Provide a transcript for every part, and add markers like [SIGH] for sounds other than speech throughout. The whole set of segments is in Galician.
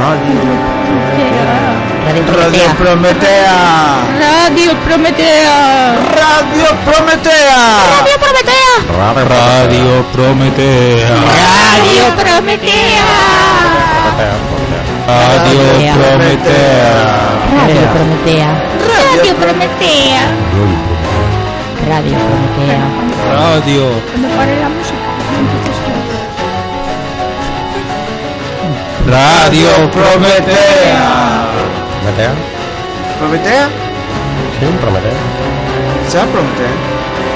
Radio Prometea. Radio Prometea. Radio Prometea. Radio Prometea. Radio Prometea. Radio Prometea. Radio Prometea. Radio Prometea. Radio Prometea. Radio Prometea. Radio. Cuando pare la música, Radio Prometea. ¿Prometea? Prometea? Sí, Prometea. ¿Sea Prometea?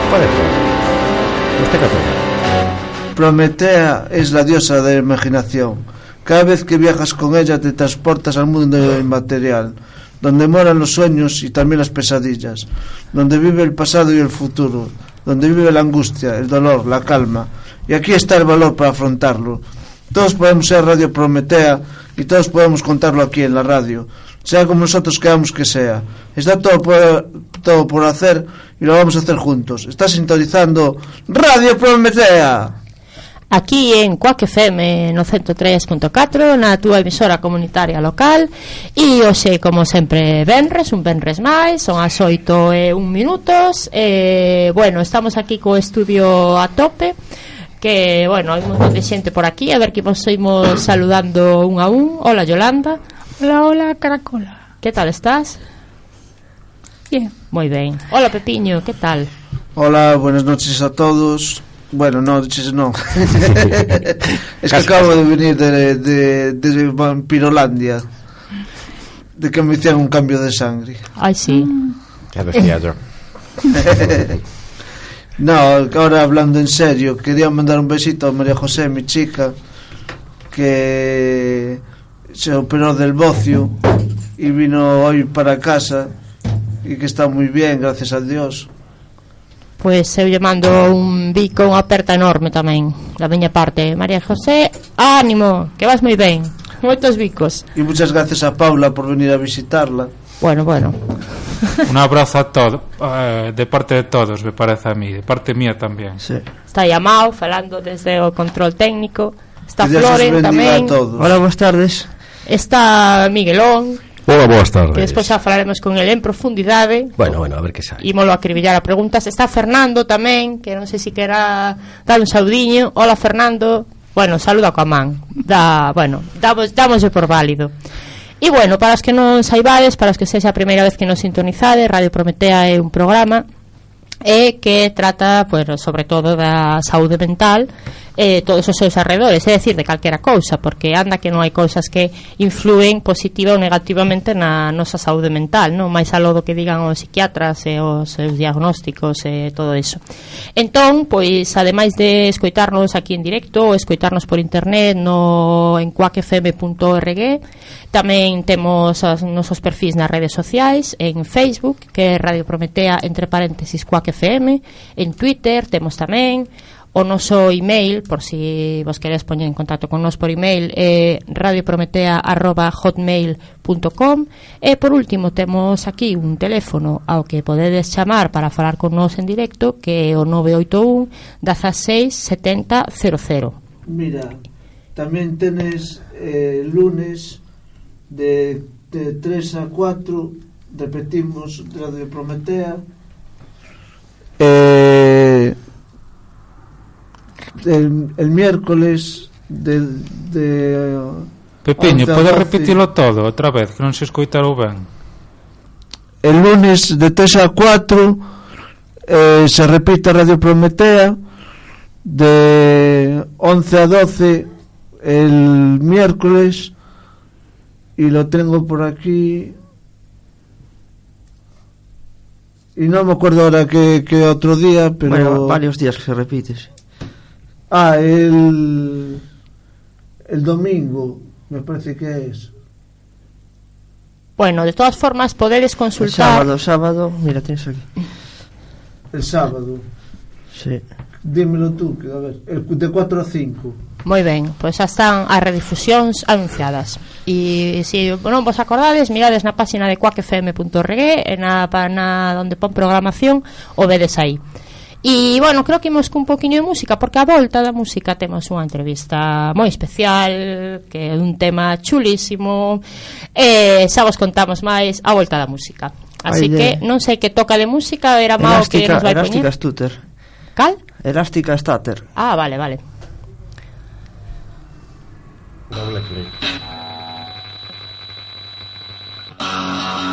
Puede ser. ¿Usted qué opina? Prometea es la diosa de la imaginación. Cada vez que viajas con ella te transportas al mundo inmaterial, donde moran los sueños y también las pesadillas, donde vive el pasado y el futuro, donde vive la angustia, el dolor, la calma. Y aquí está el valor para afrontarlo. Todos podemos ser Radio Prometea y todos podemos contarlo aquí en la radio, sea como nosotros queramos que sea. Está todo por, todo por hacer y lo vamos a hacer juntos. Está sintonizando Radio Prometea. Aquí en Cuac FM no 103.4 na túa emisora comunitaria local e hoxe, como sempre, Benres, un Benres máis, son as 8 e un minutos e, bueno, estamos aquí co estudio a tope que, bueno, hai un montón de xente por aquí, a ver que vos imos [COUGHS] saludando un a un. Hola, Yolanda. Hola, hola, Caracola. Que tal estás? Bien. Moi ben. Hola, Pepiño, que tal? Hola, buenas noches a todos. Bueno, no, dices no. [LAUGHS] es que acabo de venir de, de, de Vampirolandia. De que me hicieron un cambio de sangre. Ay, sí. Ya decía yo. [LAUGHS] No, ahora hablando en serio, quería mandar un besito a María José, mi chica, que se operó del bocio y vino hoy para casa y que está muy bien, gracias a Dios. Pois eu lle mando un bico, unha aperta enorme tamén Da miña parte. María José, ánimo, que vas moi ben. Moitos bicos. E muchas gracias a Paula por venir a visitarla. Bueno, bueno. Un abrazo a todos, eh, de parte de todos, me parece a mí, de parte mía también. Sí. Está llamado, falando desde o control técnico. Está Que Dios os Floren bendiga tamén. a todos. Hola, boas tardes. Está Miguelón, Hola, boas tardes. que despois xa falaremos con el en profundidade. ¿eh? Bueno, bueno, a ver que sale. Imolo a acribillar a preguntas. Está Fernando tamén, que non sei se quera dar un saudiño. Hola, Fernando. Bueno, saluda coa man. Da, bueno, damos, dámoslle por válido. E bueno, para os que non saibades, para os que sexa a primeira vez que nos sintonizade, Radio Prometea é un programa e que trata, pues, sobre todo da saúde mental eh, todos os seus arredores, é decir, de calquera cousa, porque anda que non hai cousas que influen positiva ou negativamente na nosa saúde mental, non máis aló do que digan os psiquiatras e os seus diagnósticos e todo eso. Entón, pois, ademais de escoitarnos aquí en directo, escoitarnos por internet no en cuacfm.org, tamén temos os nosos perfis nas redes sociais, en Facebook, que é Radio Prometea, entre paréntesis, Cuac FM, en Twitter temos tamén, O noso email, por si vos queres poñer en contacto con nos por email, é radioprometea.hotmail.com E por último, temos aquí un teléfono ao que podedes chamar para falar con nos en directo, que é o 981 16 70 00. Mira, tamén tenes eh, lunes de, de 3 a 4, repetimos, Radio Prometea. Eh, el, el miércoles de, de Pepiño, pode repetilo todo outra vez, que non se escoitarou ben. El lunes de 3 a 4 eh, se repite Radio Prometea. De 11 a 12 el miércoles. Y lo tengo por aquí. Y no me acuerdo ahora que, que otro día pero bueno, varios días que se repite sí. Ah, el, el domingo, me parece que es. Bueno, de todas formas, podedes consultar... El sábado, sábado, mira, tienes aquí. El sábado. Sí. Dímelo tú, que a ver, el de 4 a 5. Moi ben, pois xa están as redifusións anunciadas E se si, non vos acordades, mirades na página de quackfm.org E na, na onde pon programación, o vedes aí E, bueno, creo que imos cun poquinho de música Porque a volta da música temos unha entrevista moi especial Que é un tema chulísimo E xa vos contamos máis a volta da música. Así Oye. que non sei que toca de música Era Mao que nos vai poñer. Elástica Stutter. Cal? Elástica Stutter. Ah, vale, vale. Doble clic Ah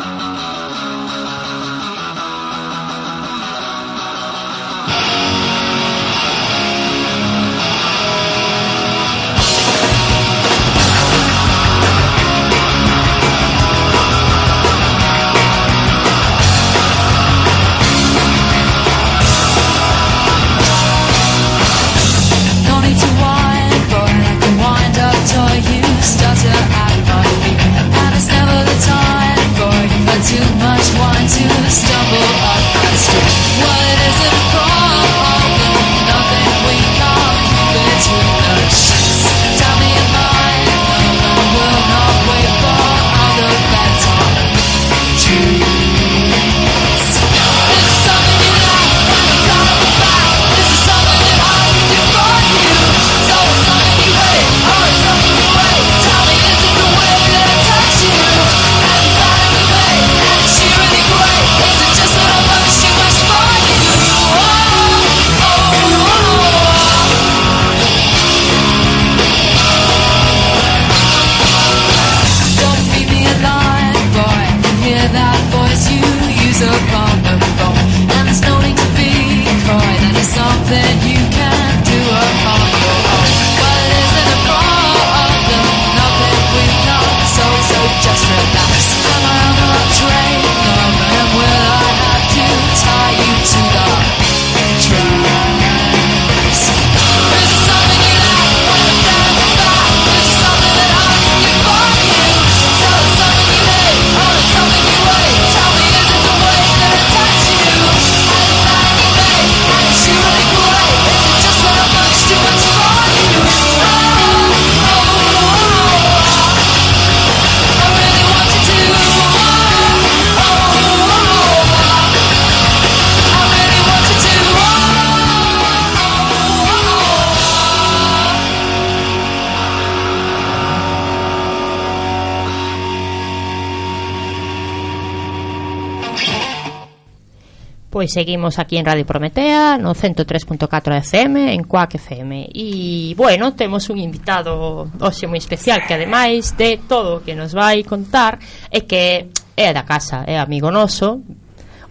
Pois seguimos aquí en Radio Prometea No 103.4 FM En Cuac FM E, bueno, temos un invitado hoxe moi especial Que ademais de todo o que nos vai contar É que é da casa É amigo noso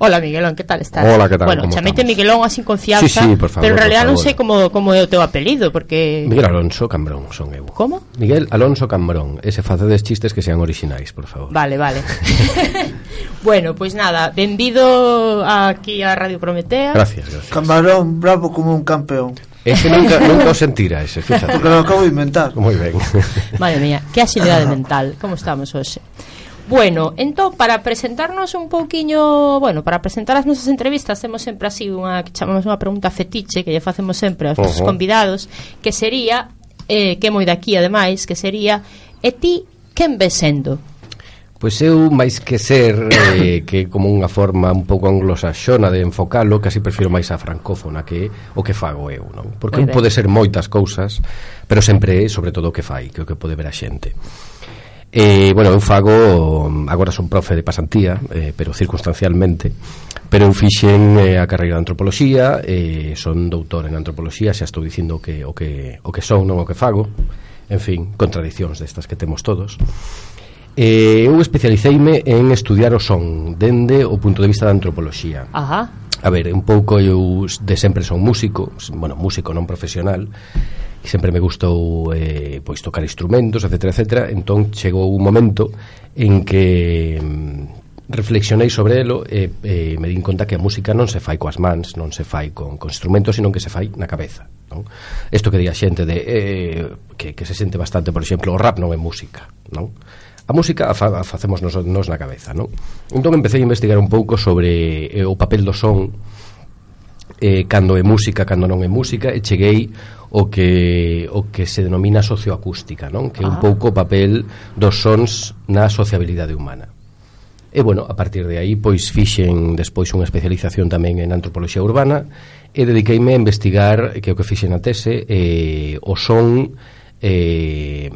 Hola Miguelón, que tal estás? Hola, que tal? Bueno, chameite Miguelón así con sí, sí, por favor, pero en realidad non sei como como é o teu apelido, porque Miguel Alonso Cambrón son eu. Como? Miguel Alonso Cambrón, ese facedes chistes que sean orixinais, por favor. Vale, vale. [LAUGHS] [LAUGHS] bueno, pois pues nada, benvido aquí a Radio Prometea. Gracias, gracias. Cambrón, bravo como un campeón. Ese nunca, nunca o sentira ese, fíjate. Porque lo acabo de inventar. Moi ben. Madre mía, que agilidade [LAUGHS] mental. Como estamos hoxe? Bueno, entón, para presentarnos un pouquiño Bueno, para presentar as nosas entrevistas Temos sempre así unha que chamamos unha pregunta fetiche Que lle facemos sempre aos uh -huh. nosos convidados Que sería, eh, que moi daqui ademais Que sería, e ti, quen ves sendo? Pois eu, máis que ser eh, que como unha forma un pouco anglosaxona de enfocalo, casi prefiro máis a francófona que o que fago eu, non? Porque pode ser moitas cousas, pero sempre é sobre todo o que fai, que o que pode ver a xente. E, bueno, eu fago, agora son profe de pasantía, eh, pero circunstancialmente, pero eu fixen eh, a carreira de antropoloxía, eh, son doutor en antropoloxía, xa estou dicindo que o que o que son, non o que fago. En fin, contradicións destas que temos todos. Eh, eu especialiceime en estudiar o son dende o punto de vista da antropoloxía. Ajá. A ver, un pouco eu de sempre son músico, bueno, músico non profesional e sempre me gustou eh, pois tocar instrumentos, etc, etc. Entón chegou un momento en que mm, reflexionei sobre elo e, e me din conta que a música non se fai coas mans, non se fai con, con instrumentos, sino que se fai na cabeza. Non? Isto que di a xente de eh, que, que se sente bastante, por exemplo, o rap non é música, non? A música a, fa, a facemos nos, nos na cabeza, non? Entón empecé a investigar un pouco sobre eh, o papel do son eh, cando é música, cando non é música, e cheguei o que, o que se denomina socioacústica, non? que é un ah. pouco o papel dos sons na sociabilidade humana. E, bueno, a partir de aí, pois fixen despois unha especialización tamén en antropoloxía urbana e dediqueime a investigar que é o que fixen a tese eh, o son eh,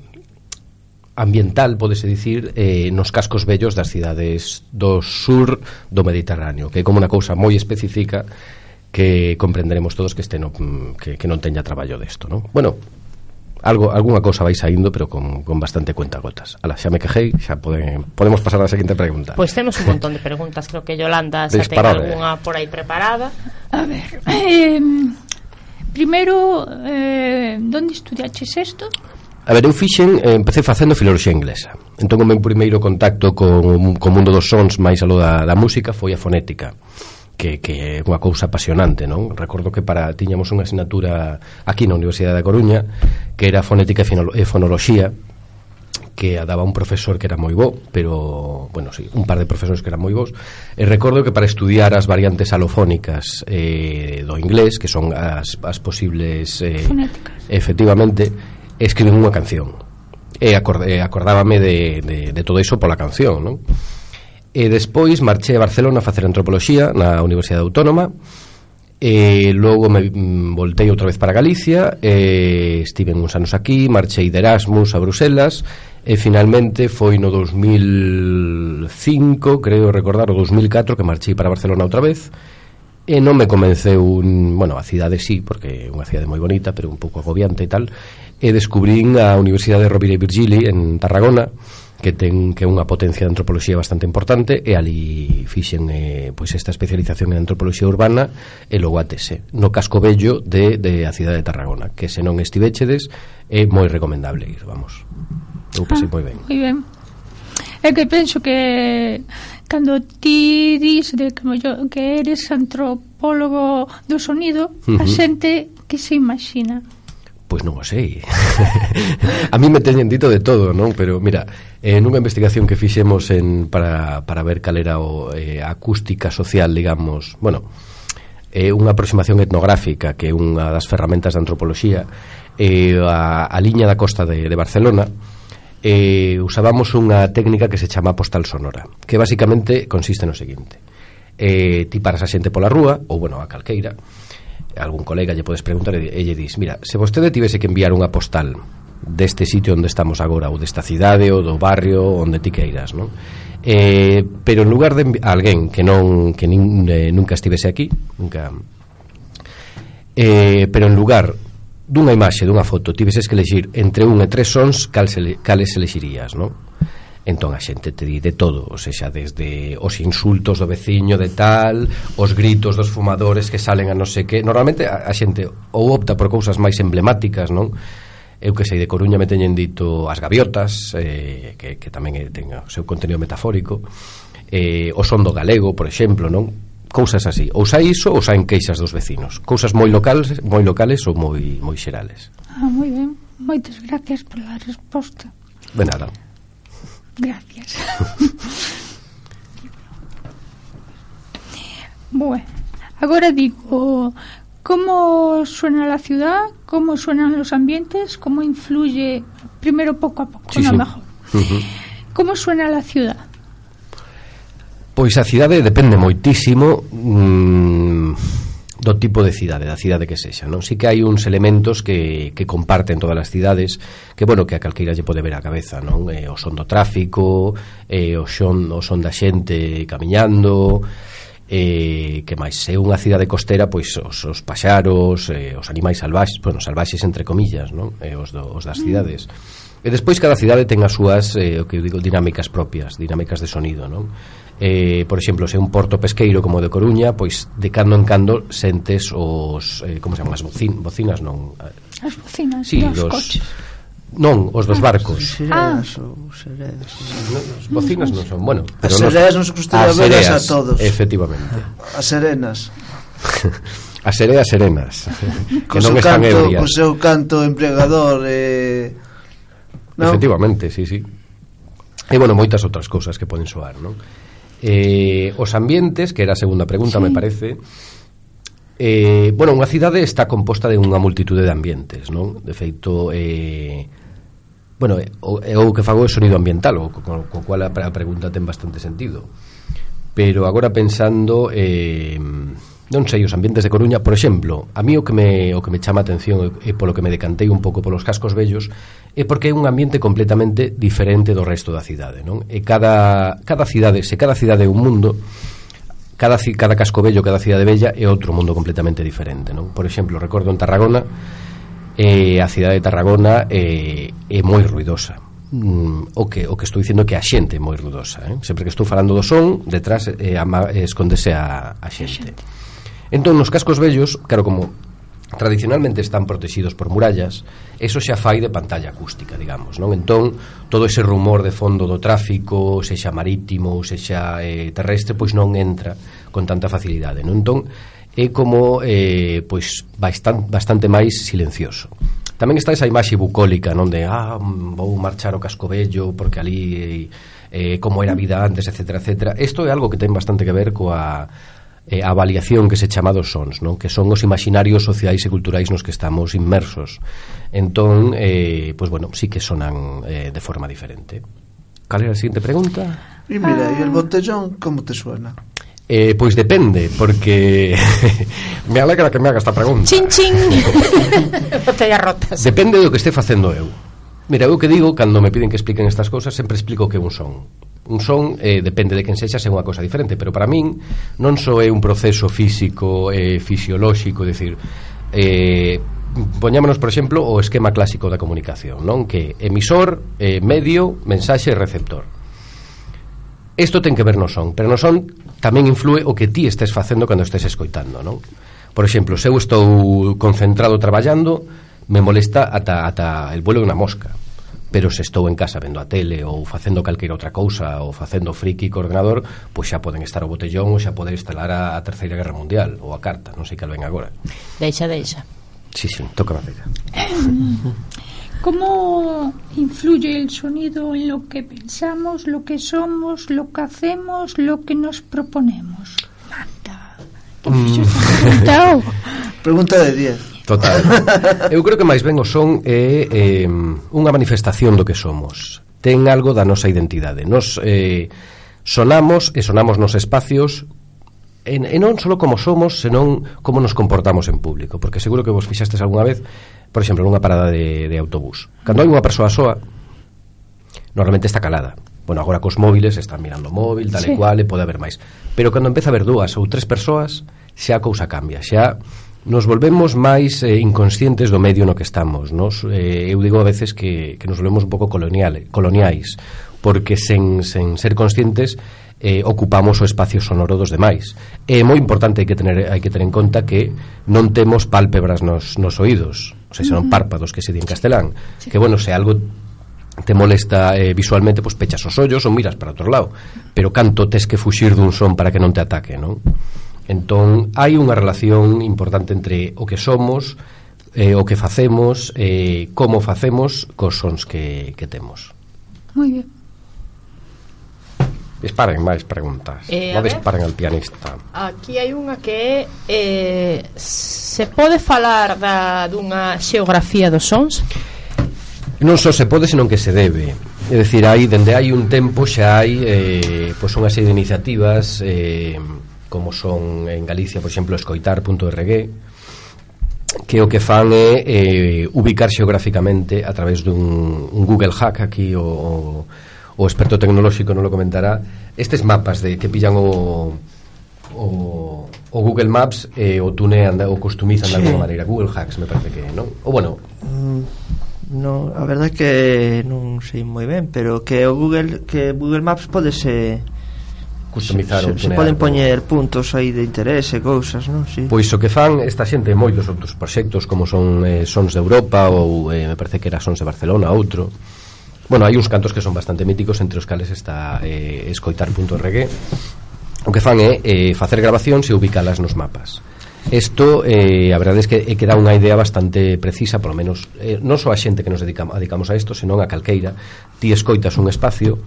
ambiental, podese dicir, eh, nos cascos vellos das cidades do sur do Mediterráneo, que é como unha cousa moi específica que comprenderemos todos que este no, mm, que, que non teña traballo desto, non? Bueno, algo algunha cousa vai saindo, pero con, con bastante cuenta gotas. Ala, xa me quejei, xa pode, podemos pasar á seguinte pregunta. Pois pues temos un montón de preguntas, creo que Yolanda xa ten algunha por aí preparada. A ver, eh, primeiro, eh, onde estudiaches isto? A ver, eu fixen, eh, empecé facendo filoloxía inglesa Entón o meu primeiro contacto con, con o mundo dos sons máis aló da, da música foi a fonética que, que é unha cousa apasionante, non? Recordo que para tiñamos unha asignatura aquí na Universidade da Coruña que era fonética e fonoloxía que a daba un profesor que era moi bo, pero, bueno, sí, un par de profesores que eran moi bons. E recordo que para estudiar as variantes alofónicas eh, do inglés, que son as, as posibles... Eh, Fonéticas. Efectivamente, escriben unha canción. E acorde, acordábame de, de, de todo iso pola canción, non? E despois marchei a Barcelona a facer antropoloxía na Universidade Autónoma e logo me mm, voltei outra vez para Galicia e estive uns anos aquí, marchei de Erasmus a Bruselas e finalmente foi no 2005, creo recordar, o 2004 que marchei para Barcelona outra vez e non me convenceu un, bueno, a cidade sí, porque é unha cidade moi bonita, pero un pouco agobiante e tal, e descubrín a Universidade de Rovira e Virgili en Tarragona, que ten que é unha potencia de antropoloxía bastante importante e ali fixen eh, pois esta especialización en antropoloxía urbana e logo atese no casco bello de, de a cidade de Tarragona que se non estivechedes é moi recomendable ir, vamos eu ah, pasei ah, moi ben moi ben É que penso que cando ti dis de que, yo, que eres antropólogo do sonido, uh -huh. a xente que se imagina? Pois non o sei [LAUGHS] A mí me teñen dito de todo, non? Pero mira, eh, en unha investigación que fixemos en, para, para ver cal era o, eh, acústica social, digamos Bueno, é unha aproximación etnográfica que é unha das ferramentas da antropoloxía eh, a, a liña da costa de, de Barcelona eh, usábamos unha técnica que se chama postal sonora que basicamente consiste no seguinte eh, ti paras a xente pola rúa ou bueno, a calqueira algún colega lle podes preguntar e, lle dis mira, se vostede tivese que enviar unha postal deste sitio onde estamos agora ou desta cidade ou do barrio onde ti queiras non? Eh, pero en lugar de alguén que non que nin, eh, nunca estivese aquí nunca eh, pero en lugar dunha imaxe, dunha foto tiveses que elegir entre un e tres sons cal se, cales elegirías, non? entón a xente te di de todo, ou sea, desde os insultos do veciño de tal, os gritos dos fumadores que salen a non sei que, normalmente a, a xente ou opta por cousas máis emblemáticas, non? Eu que sei, de Coruña me teñen dito as gaviotas, eh, que, que tamén eh, ten o seu contenido metafórico, eh, o son do galego, por exemplo, non? cousas así, ou xa iso ou saen queixas dos vecinos, cousas moi locales, moi locales ou moi moi xerales. Ah, moi ben. Moitas gracias pola resposta. De nada. Gracias. bueno, ahora digo, ¿cómo suena la ciudad? ¿Cómo suenan los ambientes? ¿Cómo influye, primero poco a poco, Sí, no sí. mejor? ¿Cómo suena la ciudad? Pois a cidade depende moitísimo mm, do tipo de cidade, da cidade que sexa, non? Si que hai uns elementos que, que comparten todas as cidades, que, bueno, que a calqueira lle pode ver a cabeza, non? Eh, o son do tráfico, eh, o, son, o son da xente camiñando, eh, que máis é unha cidade costeira pois os, os paxaros, eh, os animais salvaxes, bueno, salvaxes entre comillas, non? Eh, os, do, os das mm. cidades. Mm E despois cada cidade ten as súas, eh, o que eu digo, dinámicas propias, dinámicas de sonido, non? Eh, por exemplo, se un porto pesqueiro como de Coruña, pois de cando en cando sentes os, eh, como se chaman, as bocin, bocinas, non? As bocinas sí, dos, dos coches. Non, os dos ah, barcos. Ah. Sereas ou sereas. Non, os bocinas non son, bueno, pero as sereas nos, nos gustaría verlas a todos. Efectivamente. [LAUGHS] As serenas. as sereas serenas. [LAUGHS] que non están canto, ebrias. Co seu canto empregador eh No? Efectivamente, sí, sí. E, bueno, moitas outras cousas que poden soar, non? Eh, os ambientes, que era a segunda pregunta, sí. me parece, Eh, bueno, unha cidade está composta de unha multitude de ambientes, non? De feito, eh, bueno, eh, o, o que fago é sonido ambiental, o, co, co cual a, a pregunta ten bastante sentido. Pero agora pensando... Eh, non sei, os ambientes de Coruña, por exemplo, a mí o que me, o que me chama a atención e polo que me decantei un pouco polos cascos vellos é porque é un ambiente completamente diferente do resto da cidade, non? E cada, cada cidade, se cada cidade é un mundo, cada, cada casco vello, cada cidade bella é outro mundo completamente diferente, non? Por exemplo, recordo en Tarragona, eh, a cidade de Tarragona eh, é moi ruidosa, mm, o que o que estou dicindo é que a xente é moi ruidosa, eh? Sempre que estou falando do son, detrás eh, ama, escondese a, a xente. A xente. Entón, nos cascos vellos, claro, como tradicionalmente están protegidos por murallas, eso xa fai de pantalla acústica, digamos, non? Entón, todo ese rumor de fondo do tráfico, sexa marítimo, sexa eh, terrestre, pois non entra con tanta facilidade, non? Entón, é como eh, pois bastante, bastante máis silencioso. Tamén está esa imaxe bucólica, non de ah, vou marchar ao Cascobello porque ali eh, eh, como era a vida antes, etc, etc. Isto é algo que ten bastante que ver coa eh, a avaliación que se chama dos sons, non? Que son os imaginarios sociais e culturais nos que estamos inmersos. Entón, eh, pois bueno, sí que sonan eh, de forma diferente. Cal era a seguinte pregunta? E mira, e ah. el botellón como te suena? Eh, pois depende, porque [LAUGHS] me alegra que me haga esta pregunta. Chin, chin. [LAUGHS] [LAUGHS] Botellas rotas. Depende do que este facendo eu. Mira, eu que digo, cando me piden que expliquen estas cousas, sempre explico que un son. Un son, eh, depende de quen sexa, é unha cosa diferente, pero para min non só é un proceso físico, eh, fisiolóxico, decir, eh, poñámonos, por exemplo, o esquema clásico da comunicación, non? Que emisor, eh, medio, mensaxe e receptor. Isto ten que ver no son, pero no son tamén influe o que ti estés facendo cando estés escoitando, non? Por exemplo, se eu estou concentrado traballando, me molesta ata, ata el vuelo de unha mosca pero se estou en casa vendo a tele ou facendo calqueira outra cousa ou facendo friki co ordenador, pois xa poden estar o botellón ou xa pode instalar a, a Terceira Guerra Mundial ou a carta, non sei que ven agora. Deixa, deixa. Sí, sí, toca a tela. [COUGHS] ¿Cómo influye el sonido en lo que pensamos, lo que somos, lo que hacemos, lo que nos proponemos? Manda. ¿Qué mm. preguntado? [LAUGHS] Pregunta de 10. Total. [LAUGHS] Eu creo que máis ben o son é eh, unha manifestación do que somos. Ten algo da nosa identidade. Nos eh, sonamos e sonamos nos espacios e, e non só como somos, senón como nos comportamos en público, porque seguro que vos fixastes algunha vez, por exemplo, nunha parada de, de autobús. Cando hai unha persoa soa, normalmente está calada. Bueno, agora cos móviles están mirando o móvil, tal sí. e cual, e pode haber máis. Pero cando empeza a haber dúas ou tres persoas, xa a cousa cambia, xa nos volvemos máis eh, inconscientes do medio no que estamos. Nos, eh, eu digo a veces que, que nos volvemos un pouco colonial, coloniais, porque sen, sen ser conscientes eh, ocupamos o espacio sonoro dos demais. É moi importante hai que tener hai que ter en conta que non temos pálpebras nos, nos oídos, ou sea, son párpados que se di en castelán, sí. que bueno, se algo te molesta eh, visualmente, pois pues, pechas os ollos ou miras para outro lado, pero canto tes que fuxir dun son para que non te ataque, non? Entón, hai unha relación importante entre o que somos, eh, o que facemos, eh, como facemos, cos sons que, que temos. Moi bien. Disparen máis preguntas. Eh, non disparen al pianista. Aquí hai unha que é eh, se pode falar da, dunha xeografía dos sons? Non só se pode, senón que se debe. É dicir, hai, dende hai un tempo xa hai eh, pois unha serie de iniciativas eh, como son en Galicia, por exemplo, escoitar.org, que o que fan é eh, ubicar xeográficamente a través dun un Google Hack aquí o, o o experto tecnolóxico non lo comentará estes mapas de que pillan o o, o Google Maps e eh, o tunean o customizan sí. de alguma maneira Google Hacks me parece que non o bueno mm, no, a verdade é que non sei moi ben pero que o Google que Google Maps pode ser customizar se, se, se poden poñer puntos aí de interese, cousas, non? Sí. Pois o que fan esta xente en moitos outros proxectos como son eh, Sons de Europa ou eh, me parece que era Sons de Barcelona, outro. Bueno, hai uns cantos que son bastante míticos entre os cales está eh, escoitar.org O que fan é eh, facer grabacións e ubicalas nos mapas. Isto, eh, a verdade é que, é que dá unha idea bastante precisa, polo menos, eh, non só a xente que nos dedicamos, dedicamos a isto, senón a calqueira. Ti escoitas un espacio,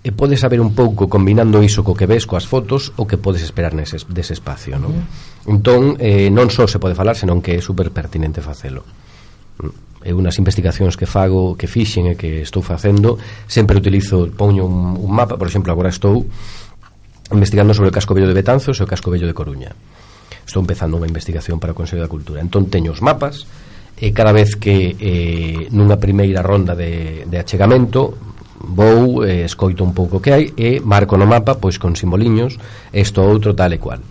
e podes saber un pouco combinando iso co que ves coas fotos o que podes esperar nese dese espacio, non? Entón, eh, non só se pode falar, senón que é super pertinente facelo. Mm, Eu nas investigacións que fago, que fixen e que estou facendo, sempre utilizo, poño un, un mapa, por exemplo, agora estou investigando sobre o casco vello de Betanzos e o casco vello de Coruña. Estou empezando unha investigación para o Consello da Cultura. Entón teño os mapas, e cada vez que eh, nunha primeira ronda de, de achegamento vou, eh, escoito un pouco o que hai e marco no mapa, pois con simboliños, isto outro tal e cual.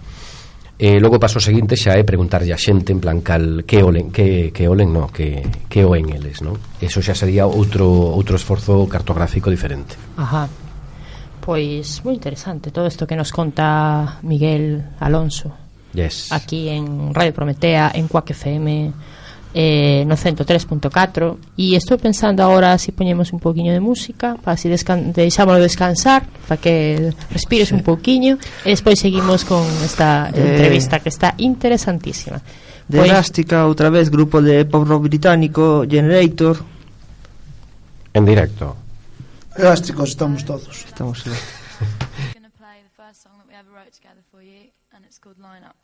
E logo paso seguinte xa é preguntarlle a xente en plan cal que olen, que que olen, no, que que oen eles, no? Eso xa sería outro outro esforzo cartográfico diferente. Ajá. Pois moi interesante todo isto que nos conta Miguel Alonso. Yes. Aquí en Radio Prometea, en Cuac FM, eh, no 103.4 e estou pensando agora se si poñemos un poquinho de música para si descan deixámoslo descansar para que respires sí. un poquinho e despois seguimos con esta eh, entrevista que está interesantísima. De pois, Elástica outra vez grupo de pop rock británico Generator. En directo. Elásticos estamos todos. Estamos together for you and it's called Line Up.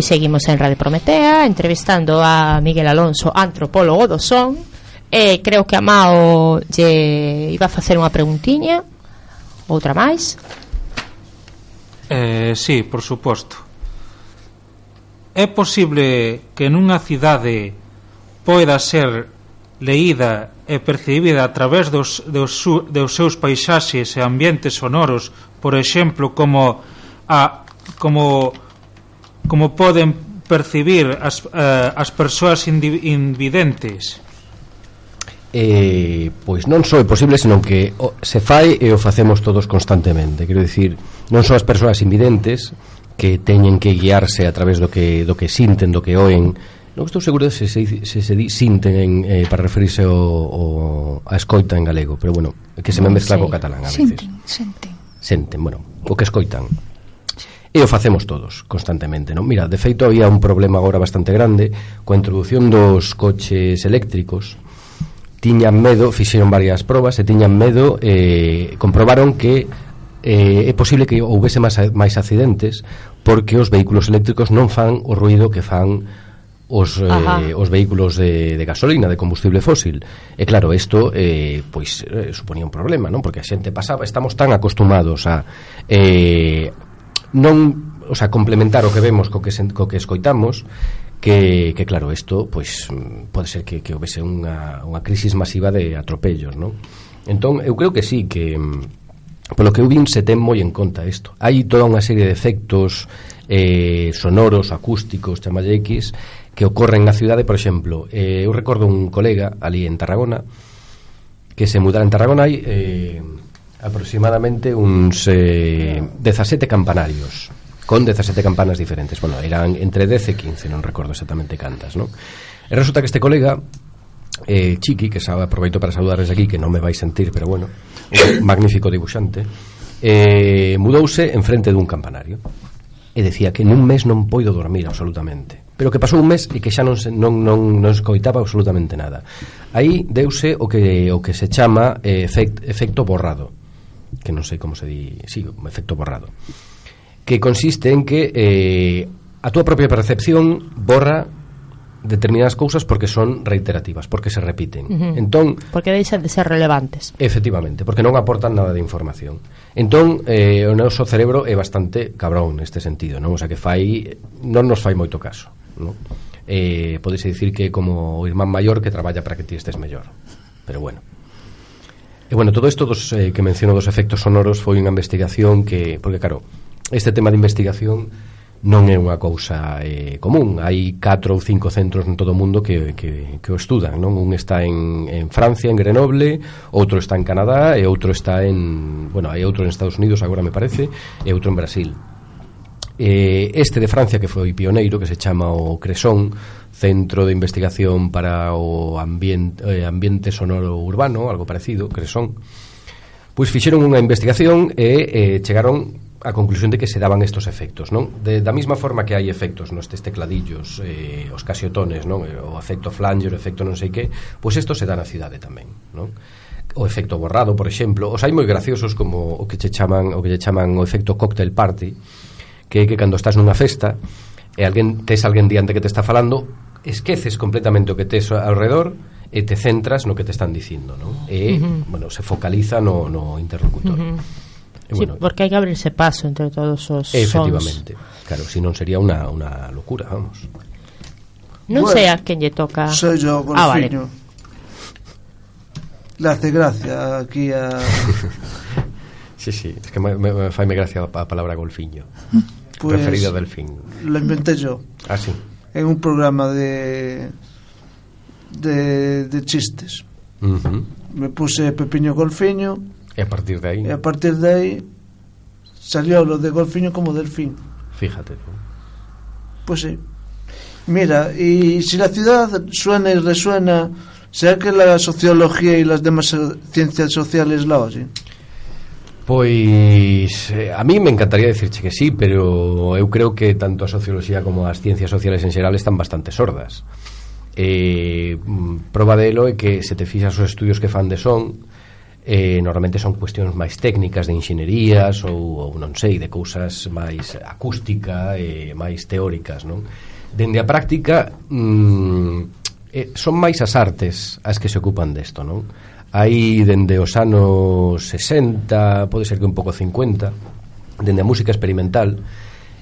Pois seguimos en Radio Prometea entrevistando a Miguel Alonso, antropólogo do son. E eh, creo que a Mao lle iba a facer unha preguntiña, outra máis. Eh, sí, por suposto. É posible que nunha cidade poida ser leída e percibida a través dos, dos, dos seus paisaxes e ambientes sonoros, por exemplo, como a como como poden percibir as, eh, as persoas invidentes? Eh, pois non só é posible, senón que o, se fai e o facemos todos constantemente. Quero dicir, non só as persoas invidentes que teñen que guiarse a través do que, do que sinten, do que oen, non estou seguro se se, se, se di sinten en, eh, para referirse ao, ao, a escoita en galego, pero bueno, que se me mezcla sí. co catalán a veces. Sinten, senten. Senten, bueno, o que escoitan. E o facemos todos, constantemente, non? Mira, de feito, había un problema agora bastante grande coa introducción dos coches eléctricos tiñan medo, fixeron varias probas e tiñan medo, eh, comprobaron que eh, é posible que houvese máis, máis accidentes porque os vehículos eléctricos non fan o ruido que fan os, eh, Ajá. eh, os vehículos de, de gasolina, de combustible fósil. E claro, isto eh, pois eh, suponía un problema, non? Porque a xente pasaba, estamos tan acostumados a eh, non, o sea, complementar o que vemos co que, sen, co que escoitamos que, que claro, isto pois pues, pode ser que, que houvese unha, unha crisis masiva de atropellos, non? Entón, eu creo que sí, que mm, polo que eu vin se ten moi en conta isto. Hai toda unha serie de efectos eh, sonoros, acústicos, chamalle X, que ocorren na cidade, por exemplo. Eh, eu recordo un colega ali en Tarragona que se mudara en Tarragona e... Eh, aproximadamente uns eh, 17 campanarios con 17 campanas diferentes. Bueno, eran entre 10 e 15, non recordo exactamente cantas, non? E resulta que este colega eh, Chiqui, que sabe, aproveito para saludarles aquí, que non me vai sentir, pero bueno, un magnífico dibuixante eh, mudouse enfrente dun campanario e decía que nun mes non poido dormir absolutamente pero que pasou un mes e que xa non se, non, non, non escoitaba absolutamente nada aí deuse o que, o que se chama eh, efect, efecto borrado que non sei como se di, si, sí, un efecto borrado, que consiste en que eh, a túa propia percepción borra determinadas cousas porque son reiterativas, porque se repiten. Uh -huh. Entón, porque deixan de ser relevantes. Efectivamente, porque non aportan nada de información. Entón, eh, o noso cerebro é bastante cabrón neste sentido, non? O sea que fai non nos fai moito caso, non? Eh, podese dicir que como o irmán maior que traballa para que ti estes mellor. Pero bueno. E bueno, todo isto dos, eh, que menciono dos efectos sonoros foi unha investigación que, porque claro, este tema de investigación non é unha cousa eh, común. Hai 4 ou 5 centros en todo o mundo que, que, que o estudan non? Un está en, en Francia, en Grenoble outro está en Canadá e outro está en bueno, hai outro en Estados Unidos agora me parece e outro en Brasil. Eh, este de Francia que foi pioneiro que se chama o Cresón Centro de Investigación para o Ambiente, eh, ambiente Sonoro Urbano, algo parecido, Cresón, pois fixeron unha investigación e eh, chegaron a conclusión de que se daban estos efectos, non? De, da mesma forma que hai efectos nestes tecladillos, eh, os casiotones, non? Eh, o efecto flanger, o efecto non sei que, pois isto se dá na cidade tamén, non? o efecto borrado, por exemplo, os hai moi graciosos como o que che chaman, o que che chaman o efecto cocktail party, que é que cando estás nunha festa e alguén tes alguén diante que te está falando, esqueces completamente o que tes ao redor e te centras no que te están dicindo, non? E, Ujú. bueno, se focaliza no, no interlocutor. Ujú. E Sí, bueno, porque hai que abrirse paso entre todos os Efectivamente. Claro, si non sería unha, unha locura, vamos. sons. Non Bueno, sei a quen lle toca. Soy yo, Ah, vale. Golfiño. Le hace gracia aquí a... [LAUGHS] Sí, sí, es que me, me, me faime gracia a palabra golfiño. Pues, Preferido delfín. Lo inventé yo Ah, sí. En un programa de de, de chistes. Me puse Pepiño Golfiño E a partir de aí, y a partir de ahí salió lo de Golfiño como delfín. fíjate. Pues sí. Mira, y si la ciudad suena y resuena, ¿será que la sociología y las demás ciencias sociales la oyen? Pois eh, a mí me encantaría decirche que sí, pero eu creo que tanto a socioloxía como as ciencias sociales en xeral están bastante sordas. Eh, mm, proba delo é que se te fixas os estudios que fan de son, eh, normalmente son cuestións máis técnicas de inxenierías ou, ou non sei, de cousas máis acústica e eh, máis teóricas, non? Dende a práctica mm, eh, son máis as artes as que se ocupan desto, non? aí dende os anos 60, pode ser que un pouco 50, dende a música experimental,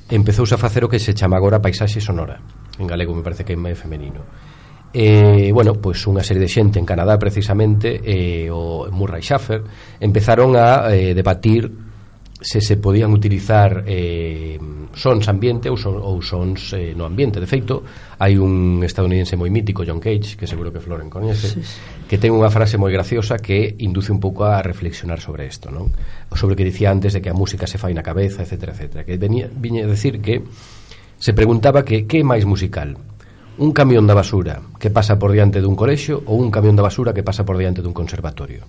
empezouse a facer o que se chama agora paisaxe sonora. En galego me parece que é máis femenino. E, bueno, pois unha serie de xente en Canadá precisamente, e o Murray Schaffer, empezaron a eh, debatir se se podían utilizar eh, sons ambiente ou, son, ou sons eh, no ambiente. De feito, hai un estadounidense moi mítico, John Cage, que seguro que Floren coñece, sí, sí. que ten unha frase moi graciosa que induce un pouco a reflexionar sobre isto, non? Sobre o que dicía antes de que a música se fai na cabeza, etc. etc. Que venía, viña a decir que se preguntaba que que é máis musical, un camión da basura que pasa por diante dun colexio ou un camión da basura que pasa por diante dun conservatorio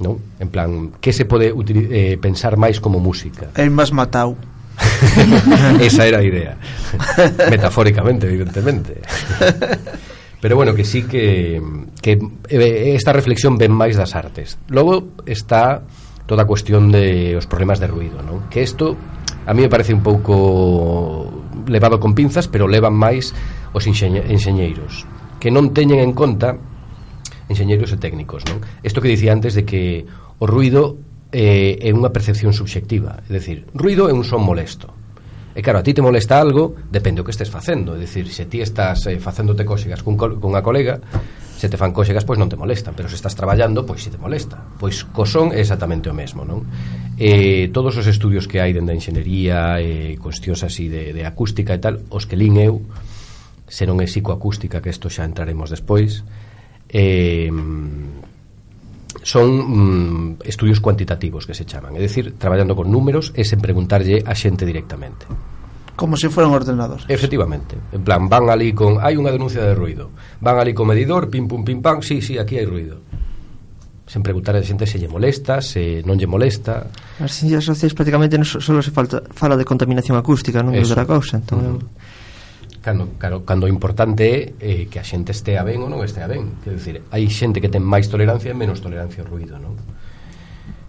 non? En plan, que se pode eh, pensar máis como música? El máis matau. [LAUGHS] Esa era a idea. [LAUGHS] Metafóricamente, evidentemente. [LAUGHS] Pero bueno, que sí que, que eh, esta reflexión ven máis das artes. Logo está toda a cuestión de os problemas de ruido, non? Que isto a mí me parece un pouco levado con pinzas, pero levan máis os enxeñeiros que non teñen en conta enxeñeiros e técnicos, non? Isto que dicía antes de que o ruido eh, é unha percepción subxectiva, é dicir, ruido é un son molesto. E claro, a ti te molesta algo, depende o que estés facendo, é dicir, se ti estás eh, facéndote cóxegas cun, cunha colega, se te fan cóxegas, pois non te molestan, pero se estás traballando, pois si te molesta. Pois co son é exactamente o mesmo, non? Eh, todos os estudios que hai dende a enxeñería, eh, cuestións así de, de acústica e tal, os que lin eu, se non é psicoacústica, que isto xa entraremos despois, eh, son mm, estudios cuantitativos que se chaman, é dicir, traballando con números e sen preguntarlle a xente directamente. Como se fueran ordenadores. Efectivamente. En plan, van ali con... Hai unha denuncia de ruido. Van ali con medidor, pim, pum, pim, pam, sí, sí, aquí hai ruido. Sen preguntar a xente se lle molesta, se non lle molesta. As ciencias sociais prácticamente non só se falta, fala de contaminación acústica, non? Eso. De outra cousa, entón... Mm cando, cando, cando o importante é eh, que a xente estea ben ou non estea ben quer dizer, hai xente que ten máis tolerancia e menos tolerancia ao ruido non?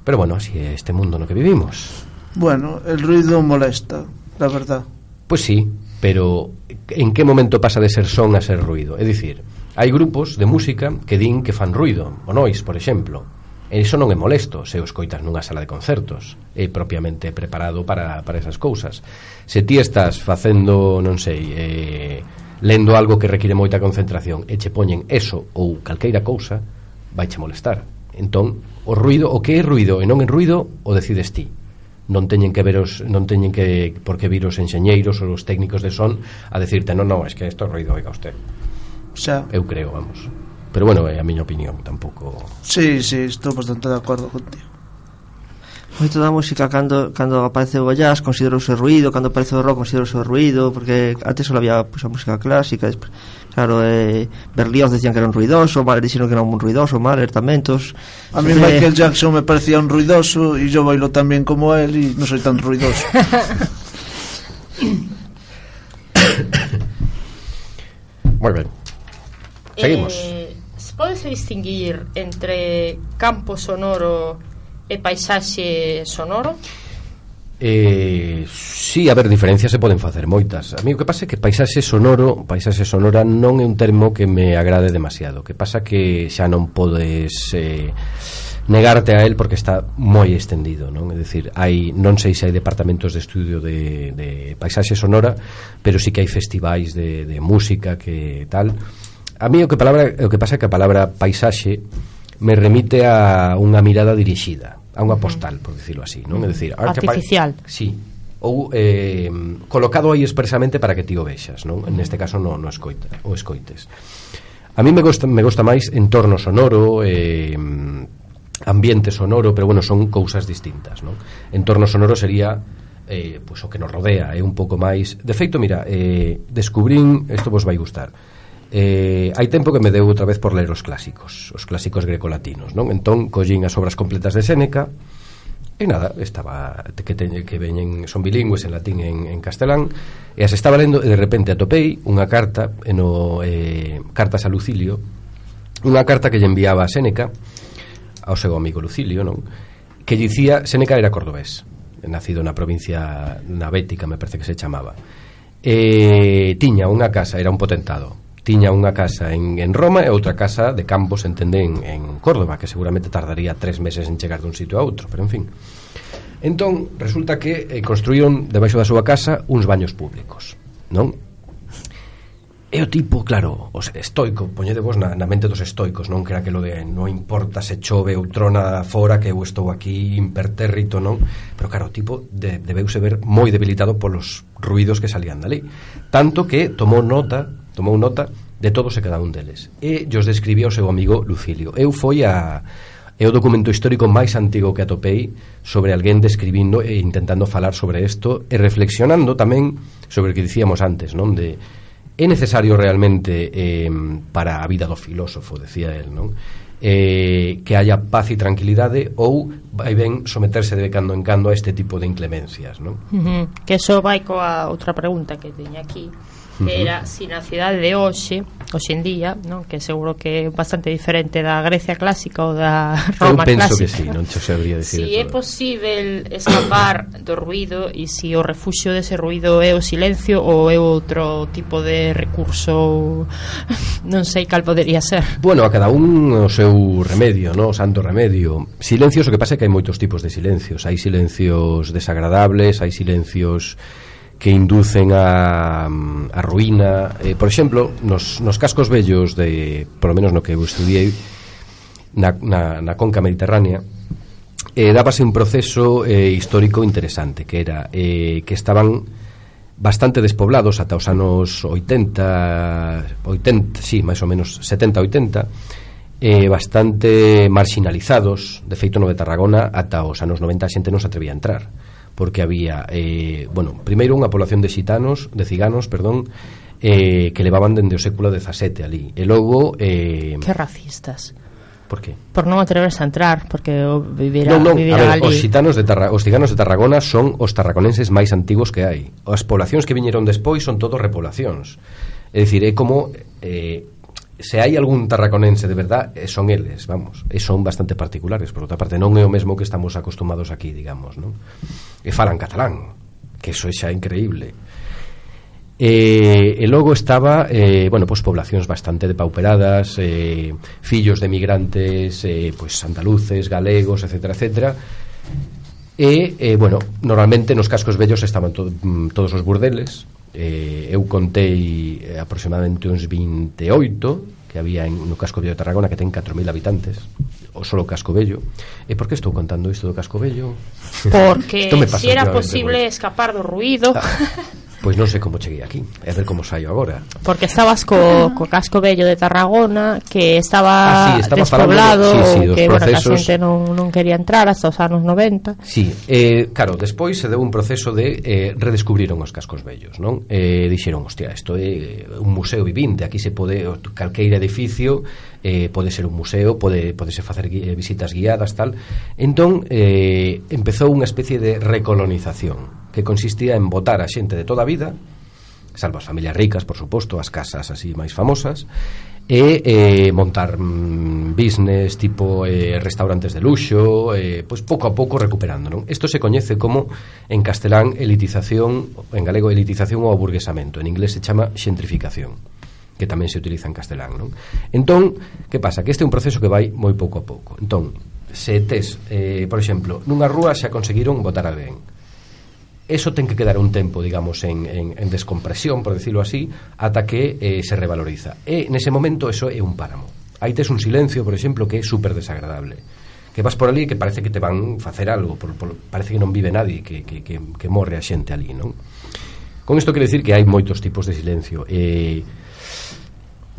pero bueno, así é este mundo no que vivimos bueno, el ruido molesta la verdad pois pues sí, pero en que momento pasa de ser son a ser ruido? é dicir, hai grupos de música que din que fan ruido o nois, por exemplo E iso non é molesto se o escoitas nunha sala de concertos é propiamente preparado para, para esas cousas. Se ti estás facendo non sei eh, lendo algo que require moita concentración e che poñen eso ou calqueira cousa vai che molestar. Entón o ruido o que é ruido e non é ruido o decides ti. Non teñen que veros non teñen que por que vir os enxeñeiros ou os técnicos de son a decirte non, non, es que isto é ruido oiga usted xa. eu creo, vamos. Pero bueno, é a miña opinión, tampouco... Sí, sí, estou bastante de acordo contigo moito da música cando, cando aparece o jazz considerouse ruido, cando aparece o rock considerouse ruido, porque antes só había pues, a música clásica, después, claro, eh, Berlioz decían que era un ruidoso, Mahler dixeron que era un ruidoso, Mahler tamén, tos, A mí eh, Michael Jackson me parecía un ruidoso e yo bailo tamén como él e non soy tan ruidoso. Moi ben. Seguimos. Eh... Podese distinguir entre campo sonoro e paisaxe sonoro? Eh, sí, a ver, diferencias se poden facer moitas. A mí o que pasa é que paisaxe sonoro Paisaxe sonora non é un termo que me agrade demasiado. Que pasa que xa non podes eh, negarte a él porque está moi extendido non? É dicir, hai, non sei se hai departamentos de estudio de, de paisaxe sonora Pero sí que hai festivais de, de música que tal a mí o que palabra o que pasa é que a palabra paisaxe me remite a unha mirada dirixida, a unha postal, por decirlo así, non? É dicir, artificial. Sí, ou eh, colocado aí expresamente para que ti o vexas, non? Neste caso no, no escoita, o escoites. A mí me gusta, me gusta máis entorno sonoro, eh, ambiente sonoro, pero bueno, son cousas distintas, non? Entorno sonoro sería eh, pues, o que nos rodea, é eh, un pouco máis... De feito, mira, eh, descubrín, isto vos vai gustar, eh, hai tempo que me deu outra vez por ler os clásicos, os clásicos grecolatinos, non? Entón collín as obras completas de Séneca e nada, estaba que teñe que veñen son bilingües en latín e en, en castelán e as estaba lendo e de repente atopei unha carta no eh, cartas a Lucilio, unha carta que lle enviaba a Séneca ao seu amigo Lucilio, non? Que lle dicía Séneca era cordobés, nacido na provincia na Bética, me parece que se chamaba. Eh, tiña unha casa, era un potentado tiña unha casa en, en Roma e outra casa de Campos, entende, en, en Córdoba, que seguramente tardaría tres meses en chegar dun sitio a outro, pero en fin. Entón, resulta que eh, construíron debaixo da súa casa uns baños públicos, non? E o tipo, claro, os estoico, poñede vos na, na mente dos estoicos, non que era aquilo de non importa se chove ou trona fora que eu estou aquí impertérrito, non? Pero claro, o tipo de, debeuse ver moi debilitado polos ruidos que salían dali. Tanto que tomou nota tomou nota de todos e cada un deles. E os describía o seu amigo Lucilio. Eu foi a É o documento histórico máis antigo que atopei sobre alguén describindo e intentando falar sobre isto e reflexionando tamén sobre o que dicíamos antes, non? De é necesario realmente eh, para a vida do filósofo, decía el, non? Eh, que haya paz e tranquilidade ou vai ben someterse de cando en cando a este tipo de inclemencias, non? Uh -huh. Que eso vai coa outra pregunta que teña aquí que era si na cidade de hoxe hoxe en día, non? que seguro que é bastante diferente da Grecia clásica ou da Roma clásica. Eu penso clásica. que sí, non te sabría decir. Si é posible escapar do ruido e se si o refuxio dese ruido é o silencio ou é outro tipo de recurso non sei cal podería ser. Bueno, a cada un o seu remedio, non? o santo remedio. Silencios, o que pasa é que hai moitos tipos de silencios. Hai silencios desagradables, hai silencios que inducen a, a ruína. Eh, por exemplo, nos, nos cascos bellos de, Por lo menos no que eu estudiei na, na, na conca mediterránea eh, dábase un proceso eh, histórico interesante que era eh, que estaban bastante despoblados ata os anos 80 80, sí, máis ou menos 70, 80 eh, bastante marginalizados de feito no de Tarragona ata os anos 90 a xente non se atrevía a entrar porque había, eh, bueno, primeiro unha población de xitanos, de ciganos, perdón, eh, que levaban dende o século XVII ali. E logo... Eh, que racistas. Por que? Por non atreverse a entrar, porque vivirá, non, non. vivera a ver, ali. Os, xitanos de Tarra, os ciganos de Tarragona son os tarraconenses máis antigos que hai. As poblacións que viñeron despois son todos repoblacións. É dicir, é como... Eh, se hai algún tarraconense de verdad, eh, son eles, vamos, e son bastante particulares, por outra parte non é o mesmo que estamos acostumados aquí, digamos, non? E falan catalán, que eso é xa increíble. E, e logo estaba, eh, bueno, pois poblacións bastante depauperadas, eh, fillos de migrantes, eh, pois andaluces, galegos, etcétera, etcétera. E, eh, bueno, normalmente nos cascos vellos estaban to mm, todos os burdeles, eh, eu contei eh, aproximadamente uns 28 que había en, no casco vello de Tarragona que ten 4.000 habitantes o solo casco vello e por que estou contando isto do casco vello? porque [LAUGHS] se si era posible escapar do ruido [LAUGHS] Pois non sei como cheguei aquí E ver como saio agora Porque estabas co, co casco vello de Tarragona Que estaba, ah, sí, estaba despoblado falando, sí, sí, Que procesos... bueno, a xente non, non quería entrar Hasta os anos 90 Sí, eh, claro, despois se deu un proceso de eh, Redescubriron os cascos vellos non? Eh, dixeron, hostia, isto é eh, un museo vivinte Aquí se pode, calqueira edificio eh, pode ser un museo, pode podese facer gui, eh, visitas guiadas, tal. Entón, eh, empezou unha especie de recolonización que consistía en votar a xente de toda a vida salvo as familias ricas, por suposto, as casas así máis famosas e eh, montar mm, business tipo eh, restaurantes de luxo eh, pois pouco a pouco recuperando non? isto se coñece como en castelán elitización en galego elitización ou aburguesamento en inglés se chama xentrificación que tamén se utiliza en castelán non? entón, que pasa? que este é un proceso que vai moi pouco a pouco entón, se tes, eh, por exemplo nunha rúa xa conseguiron votar alguén eso ten que quedar un tempo, digamos, en, en, en descompresión, por decirlo así, ata que eh, se revaloriza. E nese momento eso é un páramo. Aí tes un silencio, por exemplo, que é super desagradable. Que vas por ali que parece que te van facer algo, por, por, parece que non vive nadie, que, que, que, que morre a xente ali, non? Con isto quero dicir que hai moitos tipos de silencio. Eh,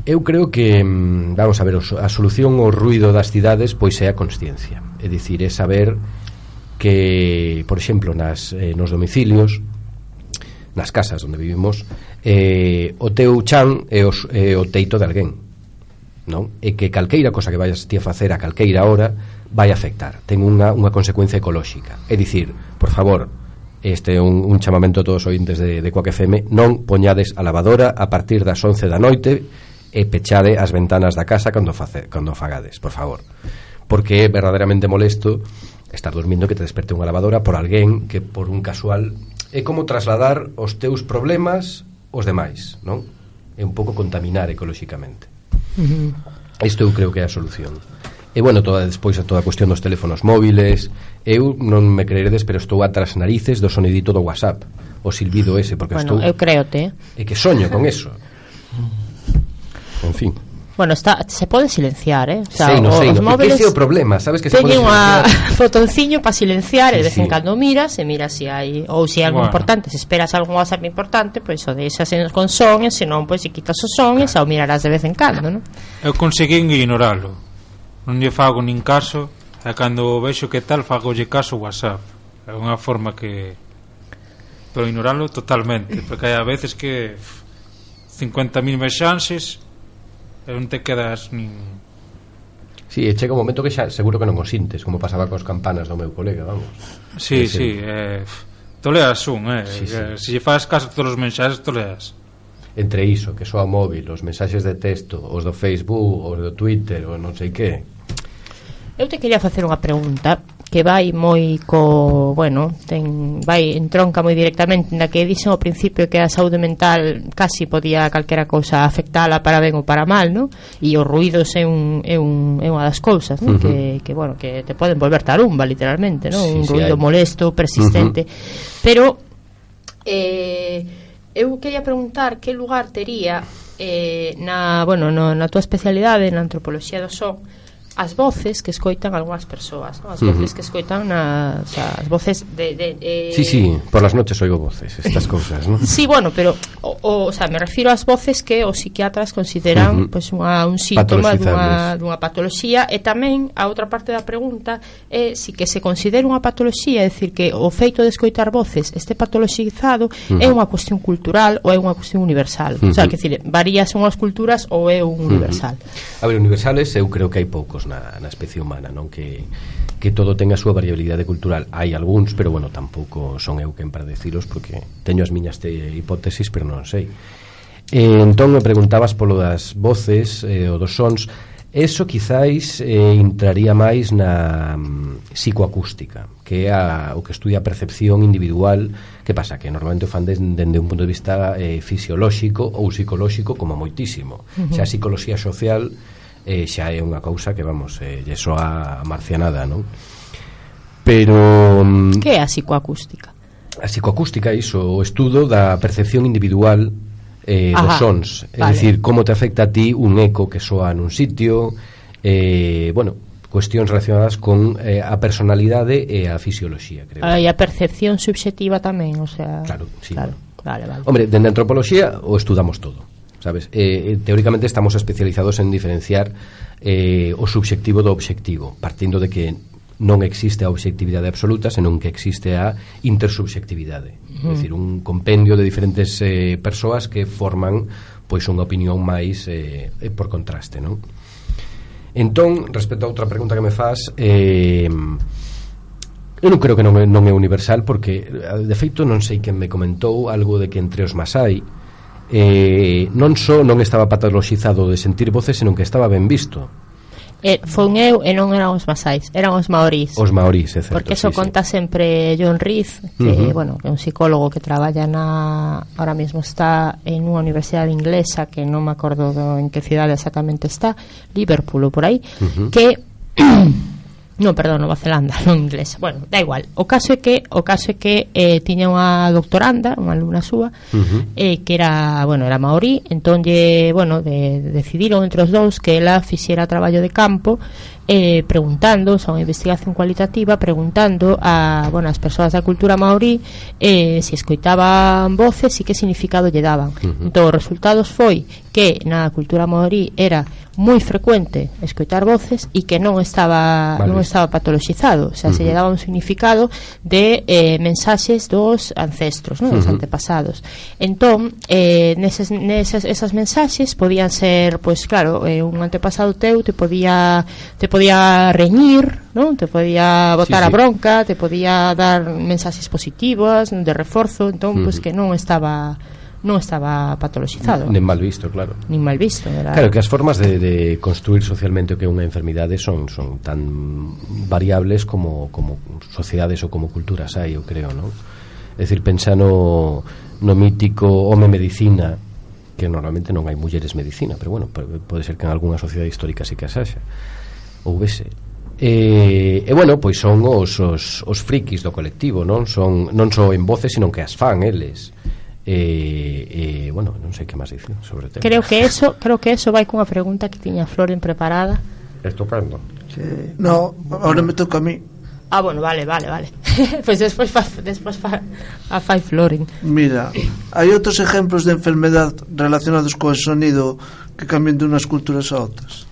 eu creo que, mm, vamos a ver, a solución ao ruido das cidades pois é a consciencia. É dicir, é saber que, por exemplo, nas, eh, nos domicilios, nas casas onde vivimos, eh, o teu chan é os, é o teito de alguén. Non? E que calqueira cosa que vayas ti a facer a calqueira hora vai afectar. Ten unha, unha consecuencia ecolóxica. É dicir, por favor, este é un, un chamamento a todos os ointes de, de Coac FM, non poñades a lavadora a partir das 11 da noite e pechade as ventanas da casa cando, face, cando fagades, por favor porque é verdadeiramente molesto estar dormindo que te desperte unha lavadora por alguén que por un casual é como trasladar os teus problemas os demais, non? É un pouco contaminar ecolóxicamente. Uh -huh. Isto eu creo que é a solución. E bueno, toda despois a toda a cuestión dos teléfonos móviles Eu non me creeredes, pero estou atrás narices do sonidito do WhatsApp O silbido ese, porque bueno, estou... eu creote E que soño con eso [LAUGHS] En fin Bueno, está, se pode silenciar, eh? O sea, sei, no, sí, os no. móviles... Que é o problema, sabes que se pode silenciar. [LAUGHS] Fotonciño para silenciar sí, e de vez sí. en cando miras e miras se si hai ou se si hai algo bueno. importante, se esperas algún WhatsApp importante, pois pues, o deixas en con son, se non pois pues, se quitas os sones claro. o mirarás de vez en cando, non? Eu conseguín ignoralo. Non lle fago nin caso, e cando vexo que tal fagolle caso WhatsApp. É unha forma que pero ignoralo totalmente, porque hai a veces que 50.000 mexanxes pero non te quedas nin... Sí, e chega un momento que xa seguro que non o sintes, como pasaba cos campanas do meu colega, vamos. Sí, sí, eh, toleas un, eh. Sí, sí. Eh, Se lle faz caso todos os mensaxes, toleas. Entre iso, que soa móvil, os mensaxes de texto, os do Facebook, os do Twitter, ou non sei que. Eu te quería facer unha pregunta que vai moi co, bueno, ten, vai entronca moi directamente na que dixen ao principio que a saúde mental casi podía calquera cousa afectala para ben ou para mal, non? E os ruidos é un é un é unha das cousas, non? Uh -huh. que, que bueno, que te poden volver tarumba literalmente, non? Sí, un sí, ruido hay... molesto, persistente. Uh -huh. Pero eh eu quería preguntar que lugar tería eh, na, bueno, no, na túa especialidade na antropoloxía do son as voces que escoitan algunhas persoas, ¿no? as voces uh -huh. que escoitan na, o sea, as voces de, de, eh Sí, sí, por las noches oigo voces, estas cousas, ¿no? sí, bueno, pero o, o, o sea, me refiro ás voces que os psiquiatras consideran uh -huh. pues unha un síntoma dunha dunha patoloxía e tamén a outra parte da pregunta é si que se considera unha patoloxía, é dicir que o feito de escoitar voces este patoloxizado uh -huh. é unha cuestión cultural ou é unha cuestión universal. Uh -huh. O sea, que decir, según as culturas ou é un universal. Uh -huh. A ver, universales eu creo que hai poucos na, na especie humana non? Que, que todo ten a súa variabilidade cultural. Hai algúns, pero bueno, tampouco son eu quen para decilos porque teño as miñas te hipótesis, pero non sei. E, entón me preguntabas polo das voces eh, ou dos sons. Eso quizáis eh, entraría máis na mm, psicoacústica, que é a, o que estudia a percepción individual, que pasa? Que normalmente o fan dende de, de un punto de vista eh, fisiolóxico ou psicolóxico como moitísimo. Uh -huh. Xa a psicoloxía social eh, xa é unha cousa que vamos, eh, lle soa a marcianada, non? Pero mm, Que é a psicoacústica? A psicoacústica é iso, o estudo da percepción individual eh, Ajá, dos sons, vale. é dicir, como te afecta a ti un eco que soa nun sitio, eh, bueno, cuestións relacionadas con eh, a personalidade e a fisioloxía, creo. Ah, e a percepción subxectiva tamén, o sea... Claro, sí. Claro. Vale, vale. Hombre, dende a antropoloxía o estudamos todo sabes? Eh, eh, teóricamente estamos especializados en diferenciar eh, o subxectivo do obxectivo, partindo de que non existe a obxectividade absoluta, senón que existe a intersubxectividade, uh -huh. é dicir, un compendio de diferentes eh, persoas que forman pois unha opinión máis eh, eh por contraste, non? Entón, respecto a outra pregunta que me faz, eh, Eu non creo que non é, non é universal porque eh, de feito non sei quen me comentou algo de que entre os masai eh, non só non estaba patologizado de sentir voces, senón que estaba ben visto. Eh, fon eu e non eran os masais, eran os maorís. Os maorís, é certo. Porque eso sí, conta sí. sempre John Reed, que, uh -huh. bueno, que é un psicólogo que traballa na ahora mesmo está en unha universidade inglesa que non me acordo do, en que cidade exactamente está, Liverpool ou por aí, uh -huh. que non, perdón, Nova Zelanda, [LAUGHS] non inglesa. Bueno, da igual. O caso é que o caso é que eh, tiña unha doctoranda, unha alumna súa, uh -huh. eh, que era, bueno, era maorí, entón lle, bueno, de, decidiron entre os dous que ela fixera traballo de campo eh, preguntando, o sea, unha investigación cualitativa preguntando a, bueno, as persoas da cultura maorí eh, se escoitaban voces e que significado lle daban. Uh -huh. Entón, os resultados foi que na cultura maorí era moi frecuente escoitar voces e que non estaba vale. non estaba patologizado, o sea, uh -huh. se lle daba un significado de eh, mensaxes dos ancestros, non? Uh -huh. dos antepasados. Entón, eh, neses, neses, esas mensaxes podían ser, pois pues, claro, eh, un antepasado teu te podía te podía reñir, non? Te podía botar sí, sí. a bronca, te podía dar mensaxes positivas, de reforzo, entón, uh -huh. pois pues, que non estaba non estaba patologizado. Nen mal visto, claro. Nin mal visto. Era... Claro, que as formas de, de construir socialmente o que é unha enfermidade son son tan variables como, como sociedades ou como culturas hai, eu creo, non? É dicir, pensa no, no mítico home medicina, que normalmente non hai mulleres medicina, pero bueno, pode ser que en algunha sociedade histórica sí que as haxa. Ou vese, E, e bueno, pois son os, os, os frikis do colectivo, non? Son non só en voces, sino que as fan eles. E, e bueno, non sei que máis dicir sobre o tema. Creo que eso, creo que eso vai cunha pregunta que tiña Floren preparada. Estupendo. Sí. No, ahora me toca a mí. Ah, bueno, vale, vale, vale. [LAUGHS] pues despois fa, despois fa, a fai floren. Mira, hai outros exemplos de enfermedad relacionados co sonido que cambian de unhas culturas a outras.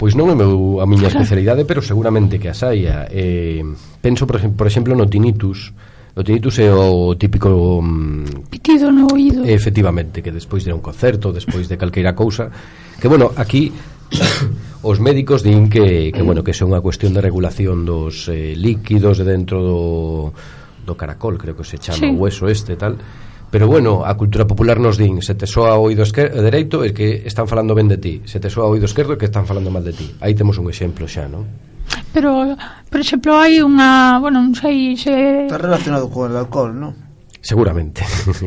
Pois non é meu, a miña especialidade, pero seguramente que as hai. Eh, penso, por, por exemplo, no tinnitus, O tinnitus é o típico mm, pitido no oído. Efectivamente, que despois de un concerto, despois de calqueira cousa, que bueno, aquí [COUGHS] os médicos din que que bueno, que é unha cuestión de regulación dos eh, líquidos de dentro do do caracol, creo que se chama sí. o hueso este tal. Pero bueno, a cultura popular nos din Se te soa o oído esquerdo, dereito É que están falando ben de ti Se te soa o oído esquerdo é que están falando mal de ti Aí temos un exemplo xa, non? Pero, por exemplo, hai unha, bueno, non sei se... Está relacionado con el alcohol, non? Seguramente.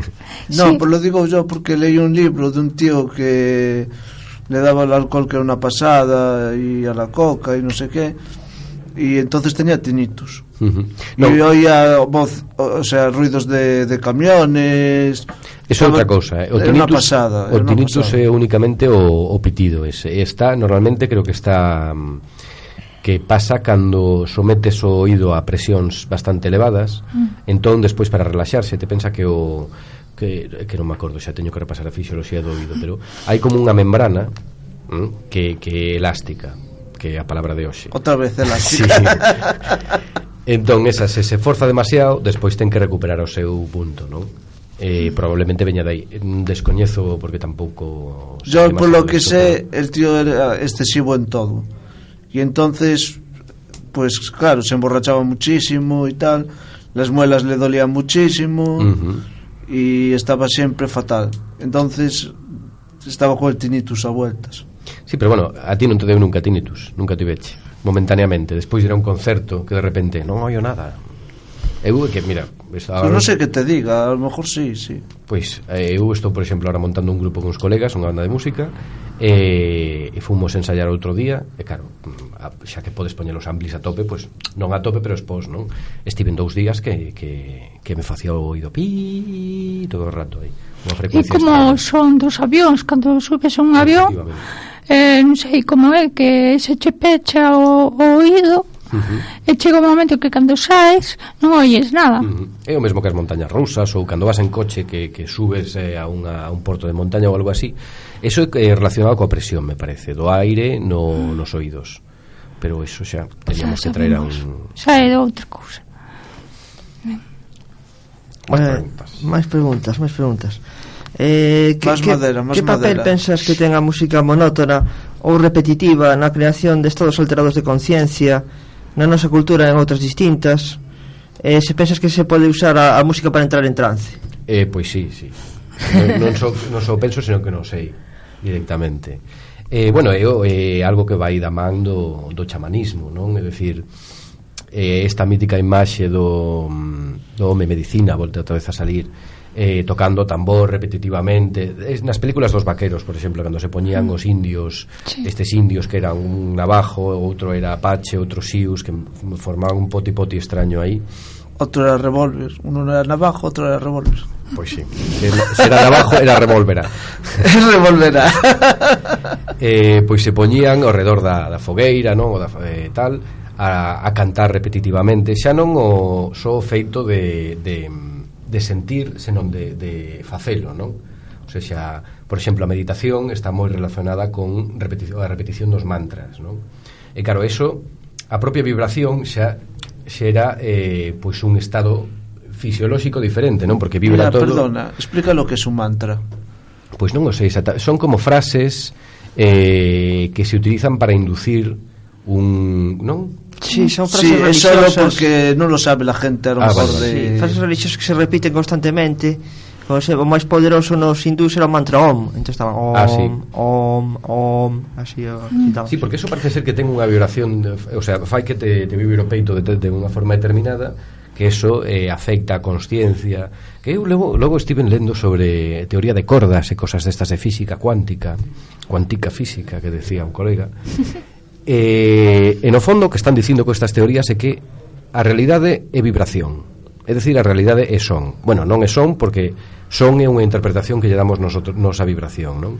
[LAUGHS] non, sí. pues lo digo yo porque leí un libro de un tío que le daba el alcohol que era una pasada y a la coca y no sé qué y entonces tenía tinitos. Uh -huh. no. Oía voz, o sea, ruidos de, de camiones. É outra cousa, eh. o tinitus, una pasada, o tinitus é únicamente o, o pitido ese. Está normalmente creo que está mm, que pasa cando sometes o oído a presións bastante elevadas, mm. entón despois para relaxarse te pensa que o que, que non me acordo, xa teño que repasar a fisioloxía do oído, pero hai como unha membrana mm, que que elástica, que é a palabra de hoxe. Outra vez elástica. [LAUGHS] sí. Entón, esa, se se forza demasiado, despois ten que recuperar o seu punto, non? eh, probablemente veña dai descoñezo porque tampouco yo por lo que sé el tío era excesivo en todo y entonces pues claro se emborrachaba muchísimo y tal las muelas le dolían muchísimo y estaba siempre fatal. Entonces estaba con el tinnitus a vueltas. Sí, pero bueno, a ti non te deu nunca tinnitus, nunca tiveche, momentáneamente, despois de ir a un concerto que de repente non oio nada. Eu que, mira, Esa... Pues non sei que te diga, a lo mejor sí, sí. Pois pues, eh, eu estou, por exemplo, ahora montando un grupo con uns colegas, unha banda de música, e, eh, e fomos ensayar outro día, e claro, mm, a, xa que podes poñer os amplis a tope, pois pues, non a tope, pero expós, non? Estiven dous días que, que, que me facía o oído pi todo o rato aí. E como extraña. son dos avións, cando subes a un avión, eh, non sei como é que se che pecha o, o oído, Uh -huh. E chega o momento que cando saes non oyes nada. Uh -huh. É o mesmo que as montañas rusas ou cando vas en coche que, que subes eh, a, unha, a un porto de montaña ou algo así. Eso é eh, relacionado coa presión, me parece, do aire no, uh -huh. nos oídos. Pero eso xa pois teníamos xa, que traer a un... Xa é de outra cousa. Máis eh, preguntas. Máis preguntas, máis preguntas. Eh, que, más que, madera, que papel madera. pensas que ten a música monótona ou repetitiva na creación de estados alterados de conciencia na nosa cultura en outras distintas. Eh, se pensas que se pode usar a, a música para entrar en trance? Eh, pois sí, sí. Non, non, so, non so penso, senón que non sei directamente. Eh, bueno, é eh, algo que vai da man do, do chamanismo non? é dicir eh, esta mítica imaxe do, mm, do home medicina volta outra vez a salir eh, tocando tambor repetitivamente. Es, nas películas dos vaqueros, por exemplo cando se poñían mm. os indios sí. estes indios que eran un navajo outro era apache, outro sius que formaban un poti poti extraño aí. Outro era revólver, uno era navajo outro era revólver. Pois sí, se era navajo era revólvera. [LAUGHS] Revolvera [LAUGHS] eh, Pois se poñían ao redor da, da fogueira non? O da, eh, tal a, a cantar repetitivamente. Xa non o só feito de, de de sentir, senón de, de facelo, non? O sea, por exemplo, a meditación está moi relacionada con repetición, a repetición dos mantras, non? E claro, eso, a propia vibración xa xera eh, pois un estado fisiolóxico diferente, non? Porque vibra Mira, todo... Perdona, explica lo que é un mantra. Pois non o sei, son como frases eh, que se utilizan para inducir un, non? Sí, son frases sí, religiosas. es solo porque non lo sabe la gente a lo ah, mejor vale. de... Sí, frases religiosas que se repiten constantemente o, sea, o máis poderoso nos hindús era o mantra OM entón estaban OM, ah, sí. OM, OM así o, mm. Sí, porque eso parece ser que ten unha vibración de, o sea, fai que te, te vibre o peito de, de unha forma determinada que eso eh, afecta a consciencia que eu logo, logo estiven lendo sobre teoría de cordas e cosas destas de física cuántica cuántica física que decía un colega [LAUGHS] Eh, e, e no fondo o que están dicindo con estas teorías é que a realidade é vibración. É dicir, a realidade é son. Bueno, non é son porque son é unha interpretación que lle damos nosotros, nosa vibración, non?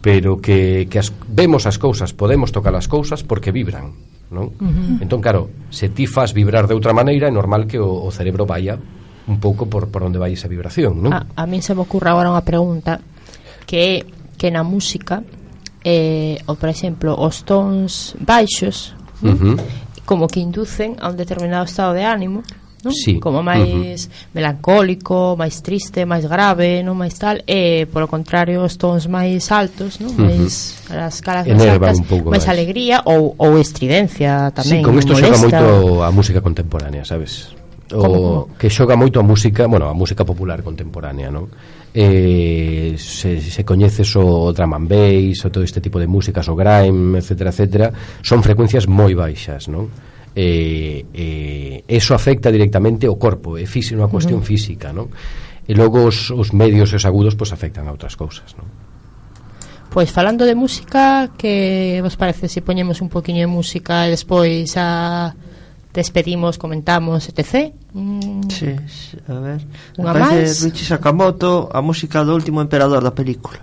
Pero que, que as, vemos as cousas, podemos tocar as cousas porque vibran, non? Uh -huh. Entón, claro, se ti faz vibrar de outra maneira, é normal que o, o cerebro vaya un pouco por, por onde vai esa vibración, non? A, a mí se me ocurre agora unha pregunta que que na música eh, ou por exemplo os tons baixos uh -huh. como que inducen a un determinado estado de ánimo non? Sí. como máis uh -huh. melancólico, máis triste, máis grave, non máis tal, e polo contrario os tons máis altos, non? Uh -huh. máis as caras máis altas, máis alegría ou, ou estridencia tamén. Sí, con isto xoga moito a música contemporánea, sabes? O como, como? que xoga moito a música, bueno, a música popular contemporánea, non? eh, se, se coñeces o drum and bass o todo este tipo de músicas, o grime, etcétera, etcétera, son frecuencias moi baixas, non? Eh, eh, eso afecta directamente o corpo, é fixe, unha cuestión uh -huh. física, non? E logo os, os medios e os agudos pois afectan a outras cousas, non? Pois falando de música, que vos parece se si poñemos un poquinho de música e despois a despedimos, comentamos, etc. Mm. Sí, a ver. Unha máis. Richie Sakamoto, a música do último emperador da película.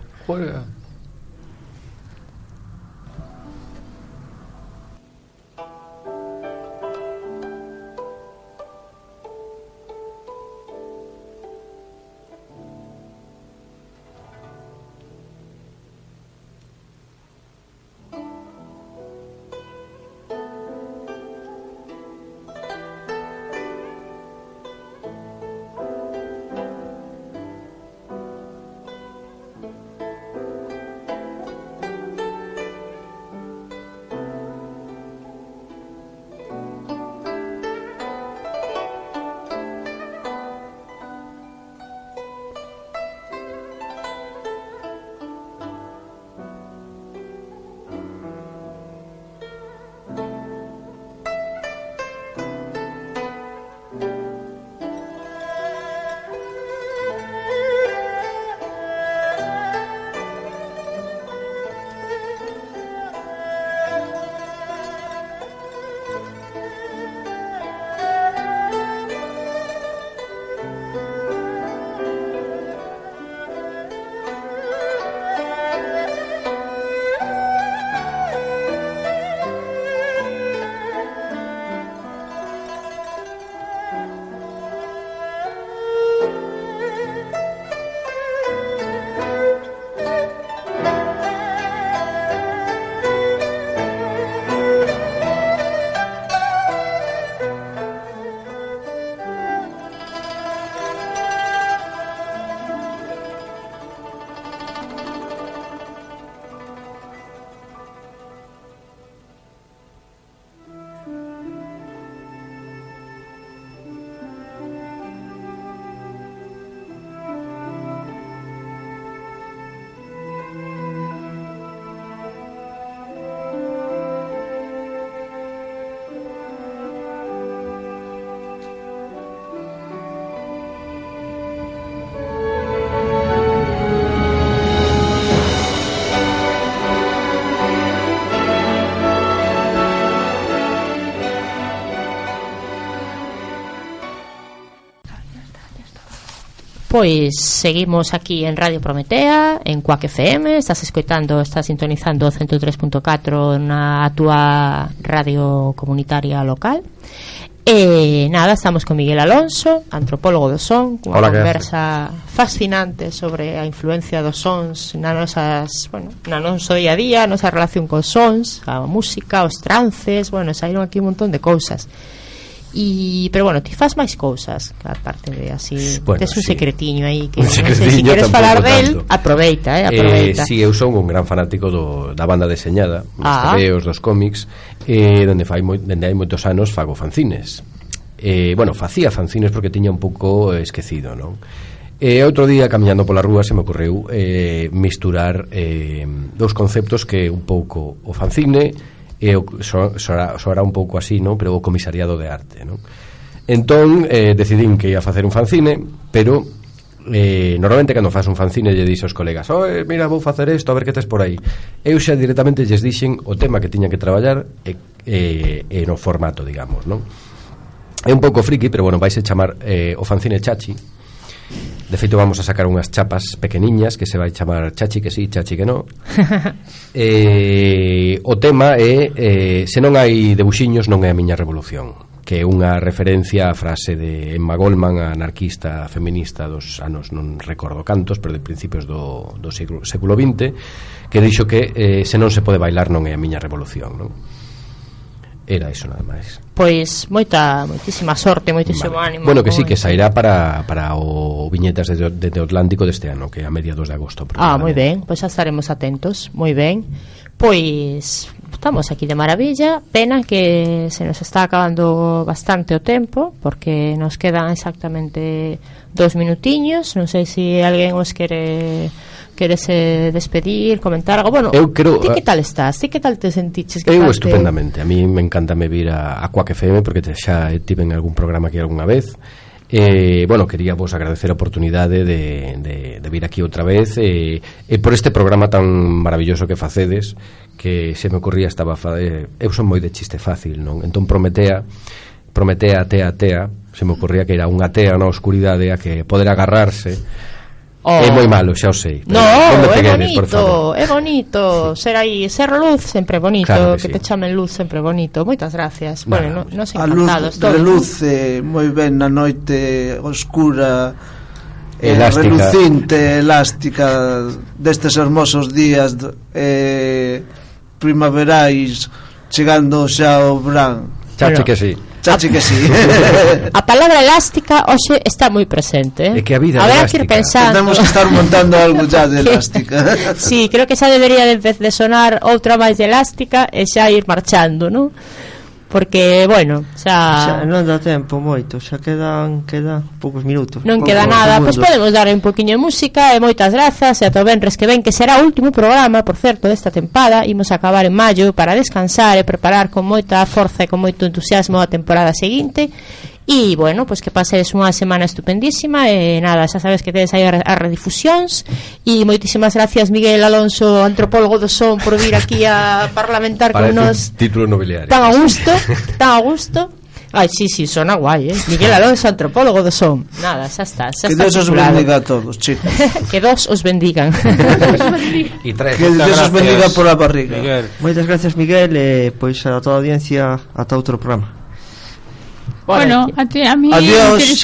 pois seguimos aquí en Radio Prometea, en Cuac FM, estás escoitando, estás sintonizando 103.4 na túa radio comunitaria local. E nada, estamos con Miguel Alonso, antropólogo do son, cunha Hola, conversa fascinante sobre a influencia dos sons na nosas, bueno, na noso día a día, a nosa relación cos sons, a música, os trances, bueno, saíron aquí un montón de cousas. E, pero bueno, ti faz máis cousas aparte de así bueno, tes un sí. secretiño aí que un secretiño, non sei, se si queres falar del tanto. aproveita, eh, eh aproveita. Eh, si, sí, eu son un gran fanático do, da banda deseñada ah. dos tebeos, dos cómics eh, donde fai moi, dende hai moitos anos fago fanzines eh, bueno, facía fanzines porque tiña un pouco esquecido non? E eh, outro día camiñando pola rúa se me ocorreu eh, misturar eh, dous conceptos que un pouco o fanzine e o, so, soará, soará un pouco así, non? Pero o comisariado de arte, non? Entón, eh, decidín que ia facer un fanzine, pero eh, normalmente cando faz un fanzine lle dixo aos colegas Oe, mira, vou facer isto, a ver que tes por aí eu xa directamente lles dixen o tema que tiña que traballar e, e, e no formato, digamos non? é un pouco friki, pero bueno, vais a chamar eh, o fanzine chachi De feito, vamos a sacar unhas chapas pequeniñas que se vai chamar Chachi que sí, Chachi que no. [LAUGHS] eh, o tema é eh, se non hai debuxiños non é a miña revolución que é unha referencia á frase de Emma Goldman, a anarquista feminista dos anos, non recordo cantos, pero de principios do, do século, século XX, que dixo que eh, se non se pode bailar non é a miña revolución. Non? Era iso nada máis. Pois moita, moitísima sorte, moitísimo vale. ánimo. Bueno, que sí, que sairá para, para o Viñetas de, de, de Atlántico deste ano, que a mediados de agosto. Ah, moi ben, pois xa estaremos atentos, moi ben. Pois estamos aquí de maravilla, pena que se nos está acabando bastante o tempo, porque nos quedan exactamente dos minutiños, non sei se si alguén os quere queres eh, despedir, comentar algo? Bueno, eu creo, ti que eh, tal estás? Ti que tal te sentiches? Que eu estupendamente, te... a mí me encanta me vir a, a Quack FM porque te, xa tive en algún programa aquí algunha vez Eh, bueno, quería vos agradecer a oportunidade de, de, de vir aquí outra vez eh, e por este programa tan maravilloso que facedes que se me ocurría estaba fa, eh, eu son moi de chiste fácil, non? Entón Prometea Prometea, tea, tea se me ocurría que era unha tea na oscuridade a que poder agarrarse Oh. É moi malo, xa o sei. No, non é peguedes, bonito, é bonito. Sí. Ser aí, ser luz sempre bonito, claro que, que sí. te chamen luz sempre bonito. Moitas gracias. Bueno, bueno nos no encantados a luz, todos. Reluce eh, moi ben na noite oscura eh, elástica. Eh, relucinte, elástica destes hermosos días eh, primaverais chegando xa ao verán. Chachi que sí. Chachi que sí. [LAUGHS] a palabra elástica hoxe está moi presente. Eh? É que a vida Habrá elástica. que ir pensando. Tendemos que estar montando algo xa de [LAUGHS] elástica. sí, creo que xa debería de, de sonar outra máis de elástica e xa ir marchando, non? porque, bueno, xa... xa non dá tempo moito, xa quedan, quedan poucos minutos. Non queda nada, pois pues podemos dar un poquinho de música e moitas grazas. E ata o venres que ven, que será o último programa, por certo, desta tempada, imos acabar en maio para descansar e preparar con moita forza e con moito entusiasmo a temporada seguinte. E, bueno, pois pues que pases unha semana estupendísima e nada, xa sabes que tedes aí as redifusións e moitísimas gracias Miguel Alonso, antropólogo do son por vir aquí a parlamentar Parece con nos. título nobiliario. Tan a gusto, tan a gusto. Ai, sí, sí, sona guai, eh? Miguel Alonso, antropólogo do son Nada, xa está, xa que está Dios os bendiga a todos, chicos [LAUGHS] Que dos os bendigan Y tres, Que Dios os bendiga a barriga Miguel. Moitas gracias, Miguel eh, Pois a toda a audiencia, ata outro programa Bueno, a, ti, a mí Adiós.